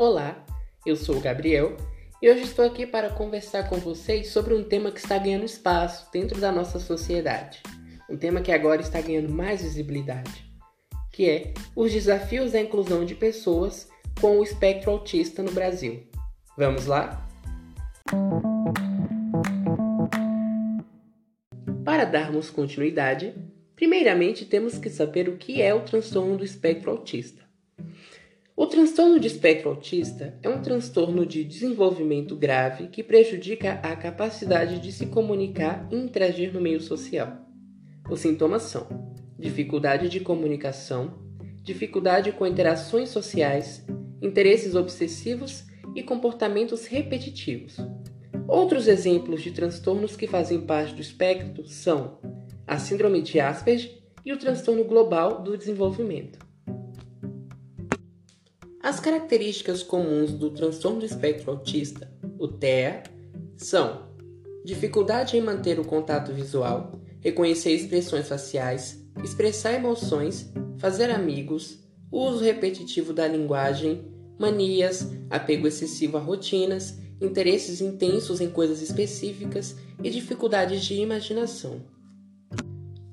Olá, eu sou o Gabriel e hoje estou aqui para conversar com vocês sobre um tema que está ganhando espaço dentro da nossa sociedade. Um tema que agora está ganhando mais visibilidade, que é os desafios da inclusão de pessoas com o espectro autista no Brasil. Vamos lá? Para darmos continuidade, primeiramente temos que saber o que é o transtorno do espectro autista. O transtorno de espectro autista é um transtorno de desenvolvimento grave que prejudica a capacidade de se comunicar e interagir no meio social. Os sintomas são dificuldade de comunicação, dificuldade com interações sociais, interesses obsessivos e comportamentos repetitivos. Outros exemplos de transtornos que fazem parte do espectro são a síndrome de Asperger e o transtorno global do desenvolvimento. As características comuns do transtorno do espectro autista, o TEA, são dificuldade em manter o contato visual, reconhecer expressões faciais, expressar emoções, fazer amigos, uso repetitivo da linguagem, manias, apego excessivo a rotinas, interesses intensos em coisas específicas e dificuldades de imaginação.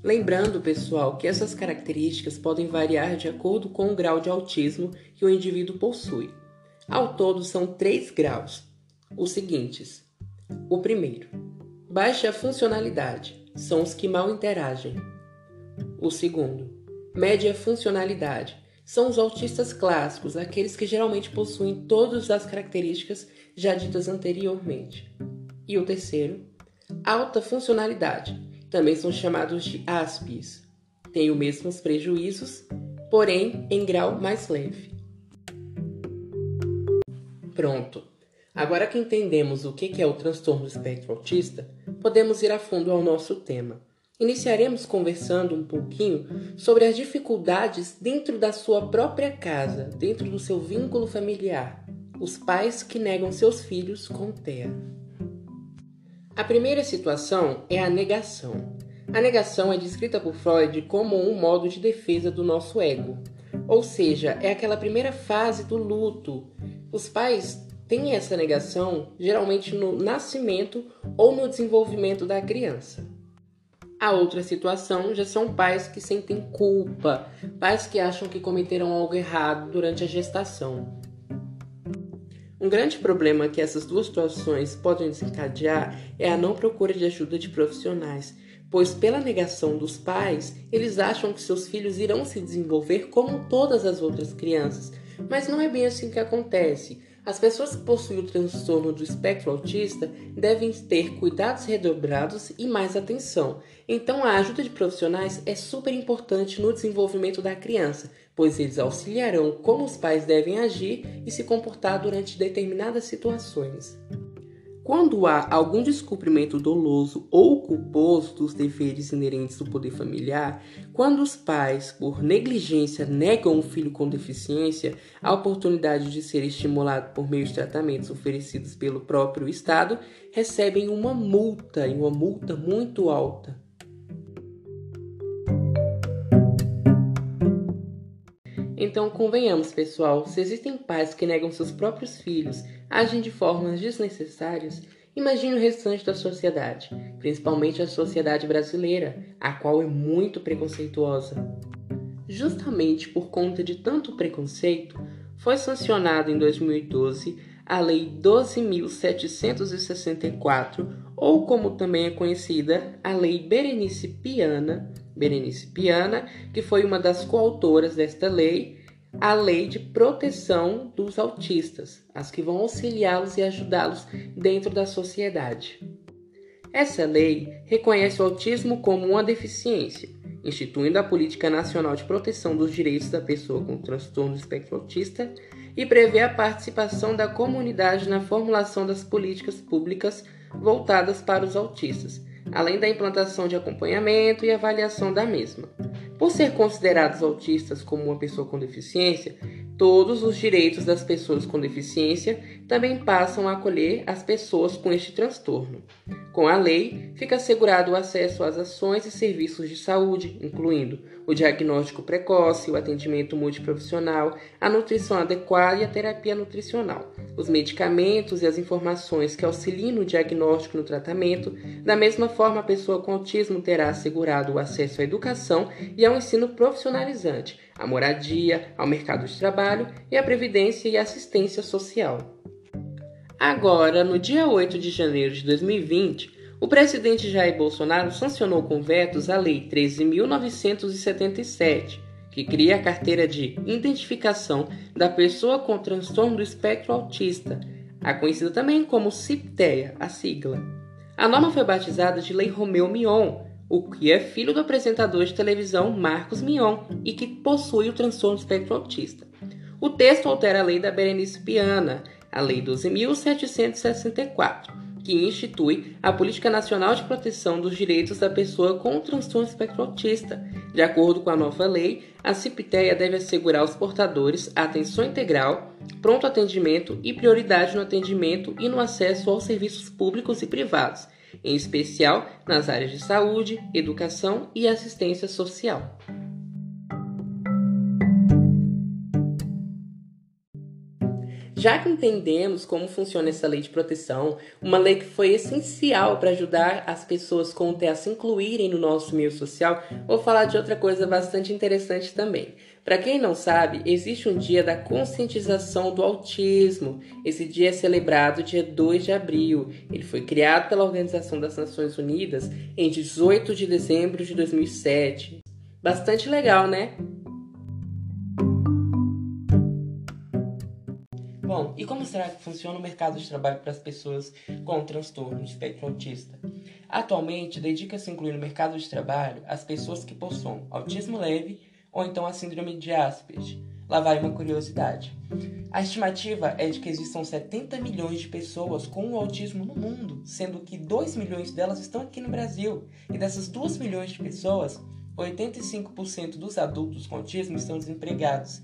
Lembrando, pessoal, que essas características podem variar de acordo com o grau de autismo que o indivíduo possui. Ao todo, são três graus. Os seguintes: o primeiro, baixa funcionalidade, são os que mal interagem. O segundo, média funcionalidade, são os autistas clássicos, aqueles que geralmente possuem todas as características já ditas anteriormente. E o terceiro, alta funcionalidade, também são chamados de áspies. Têm os mesmos prejuízos, porém em grau mais leve. Pronto. Agora que entendemos o que é o transtorno do espectro autista, podemos ir a fundo ao nosso tema. Iniciaremos conversando um pouquinho sobre as dificuldades dentro da sua própria casa, dentro do seu vínculo familiar, os pais que negam seus filhos com TEA. A primeira situação é a negação. A negação é descrita por Freud como um modo de defesa do nosso ego, ou seja, é aquela primeira fase do luto. Os pais têm essa negação geralmente no nascimento ou no desenvolvimento da criança. A outra situação já são pais que sentem culpa, pais que acham que cometeram algo errado durante a gestação. Um grande problema que essas duas situações podem desencadear é a não procura de ajuda de profissionais, pois, pela negação dos pais, eles acham que seus filhos irão se desenvolver como todas as outras crianças, mas não é bem assim que acontece. As pessoas que possuem o transtorno do espectro autista devem ter cuidados redobrados e mais atenção. Então, a ajuda de profissionais é super importante no desenvolvimento da criança, pois eles auxiliarão como os pais devem agir e se comportar durante determinadas situações. Quando há algum descumprimento doloso ou culposo dos deveres inerentes do poder familiar, quando os pais, por negligência, negam o filho com deficiência a oportunidade de ser estimulado por meio de tratamentos oferecidos pelo próprio Estado, recebem uma multa, e uma multa muito alta. Então, convenhamos, pessoal, se existem pais que negam seus próprios filhos agem de formas desnecessárias, imagine o restante da sociedade, principalmente a sociedade brasileira, a qual é muito preconceituosa. Justamente por conta de tanto preconceito, foi sancionada em 2012 a Lei 12.764, ou como também é conhecida, a Lei Berenice Piana, Berenice Piana, que foi uma das coautoras desta lei a lei de proteção dos autistas, as que vão auxiliá-los e ajudá-los dentro da sociedade. Essa lei reconhece o autismo como uma deficiência, instituindo a Política Nacional de Proteção dos Direitos da Pessoa com Transtorno do Espectro Autista e prevê a participação da comunidade na formulação das políticas públicas voltadas para os autistas, além da implantação de acompanhamento e avaliação da mesma. Por ser considerados autistas como uma pessoa com deficiência, todos os direitos das pessoas com deficiência também passam a acolher as pessoas com este transtorno. Com a lei, fica assegurado o acesso às ações e serviços de saúde, incluindo o diagnóstico precoce, o atendimento multiprofissional, a nutrição adequada e a terapia nutricional, os medicamentos e as informações que auxiliem no diagnóstico e no tratamento. Da mesma forma, a pessoa com autismo terá assegurado o acesso à educação e ao ensino profissionalizante, à moradia, ao mercado de trabalho e à previdência e assistência social. Agora, no dia 8 de janeiro de 2020, o presidente Jair Bolsonaro sancionou com vetos a Lei 13.977, que cria a carteira de identificação da pessoa com transtorno do espectro autista, a conhecida também como CIPTEA, a sigla. A norma foi batizada de Lei Romeu Mion, o que é filho do apresentador de televisão Marcos Mion e que possui o transtorno do espectro autista. O texto altera a lei da Berenice Piana, a Lei 12.764, que institui a Política Nacional de Proteção dos Direitos da Pessoa com Transtorno Espectro Autista. De acordo com a nova lei, a CIPTEA deve assegurar aos portadores atenção integral, pronto atendimento e prioridade no atendimento e no acesso aos serviços públicos e privados, em especial nas áreas de saúde, educação e assistência social. Já que entendemos como funciona essa lei de proteção, uma lei que foi essencial para ajudar as pessoas com TEA a se incluírem no nosso meio social, vou falar de outra coisa bastante interessante também. Para quem não sabe, existe um dia da conscientização do autismo. Esse dia é celebrado dia 2 de abril. Ele foi criado pela Organização das Nações Unidas em 18 de dezembro de 2007. Bastante legal, né? E como será que funciona o mercado de trabalho para as pessoas com transtorno de espectro autista? Atualmente, dedica-se a incluir no mercado de trabalho as pessoas que possuem autismo leve ou então a síndrome de Asperger. Lá vai uma curiosidade. A estimativa é de que existam 70 milhões de pessoas com autismo no mundo, sendo que 2 milhões delas estão aqui no Brasil. E dessas 2 milhões de pessoas, 85% dos adultos com autismo estão desempregados.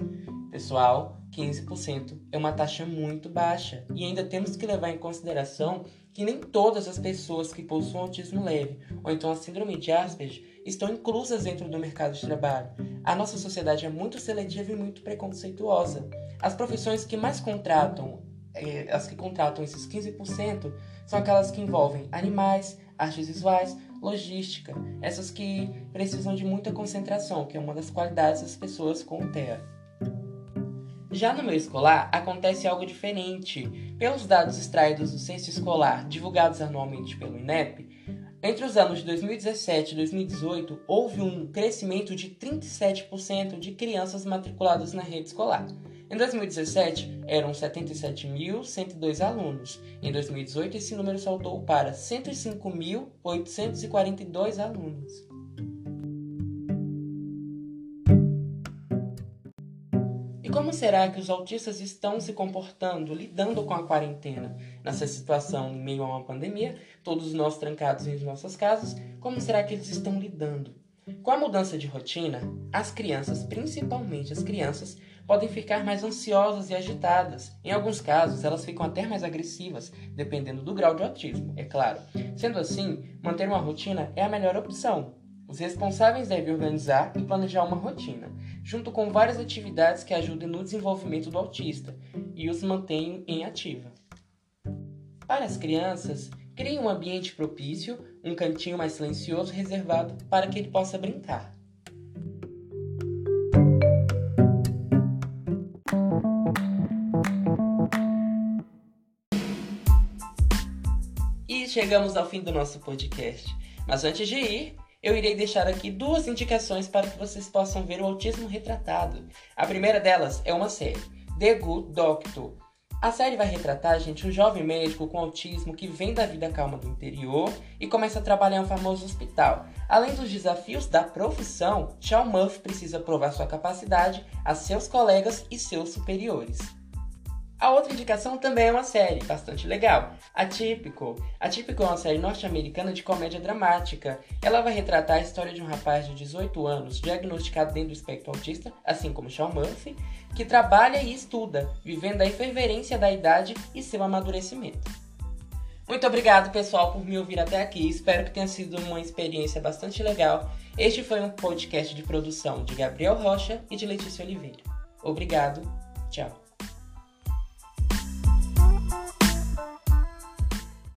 Pessoal, 15% é uma taxa muito baixa e ainda temos que levar em consideração que nem todas as pessoas que possuem autismo leve ou então a síndrome de Asperger estão inclusas dentro do mercado de trabalho. A nossa sociedade é muito seletiva e muito preconceituosa. As profissões que mais contratam, eh, as que contratam esses 15%, são aquelas que envolvem animais, artes visuais, logística, essas que precisam de muita concentração, que é uma das qualidades das pessoas com TEA. Já no meio escolar, acontece algo diferente. Pelos dados extraídos do censo escolar, divulgados anualmente pelo INEP, entre os anos de 2017 e 2018, houve um crescimento de 37% de crianças matriculadas na rede escolar. Em 2017, eram 77.102 alunos. Em 2018, esse número saltou para 105.842 alunos. Como será que os autistas estão se comportando, lidando com a quarentena? Nessa situação, em meio a uma pandemia, todos nós trancados em nossas casas, como será que eles estão lidando? Com a mudança de rotina, as crianças, principalmente as crianças, podem ficar mais ansiosas e agitadas. Em alguns casos, elas ficam até mais agressivas, dependendo do grau de autismo, é claro. Sendo assim, manter uma rotina é a melhor opção. Os responsáveis devem organizar e planejar uma rotina junto com várias atividades que ajudem no desenvolvimento do autista e os mantenham em ativa. Para as crianças, crie um ambiente propício, um cantinho mais silencioso reservado para que ele possa brincar. E chegamos ao fim do nosso podcast. Mas antes de ir, eu irei deixar aqui duas indicações para que vocês possam ver o autismo retratado. A primeira delas é uma série, The Good Doctor. A série vai retratar, gente, um jovem médico com autismo que vem da vida calma do interior e começa a trabalhar em um famoso hospital. Além dos desafios da profissão, Shawn Murphy precisa provar sua capacidade a seus colegas e seus superiores. A outra indicação também é uma série bastante legal, Atípico. Atípico é uma série norte-americana de comédia dramática. Ela vai retratar a história de um rapaz de 18 anos, diagnosticado dentro do espectro autista, assim como Sean Murphy, que trabalha e estuda, vivendo a efervescência da idade e seu amadurecimento. Muito obrigado, pessoal, por me ouvir até aqui. Espero que tenha sido uma experiência bastante legal. Este foi um podcast de produção de Gabriel Rocha e de Letícia Oliveira. Obrigado, tchau.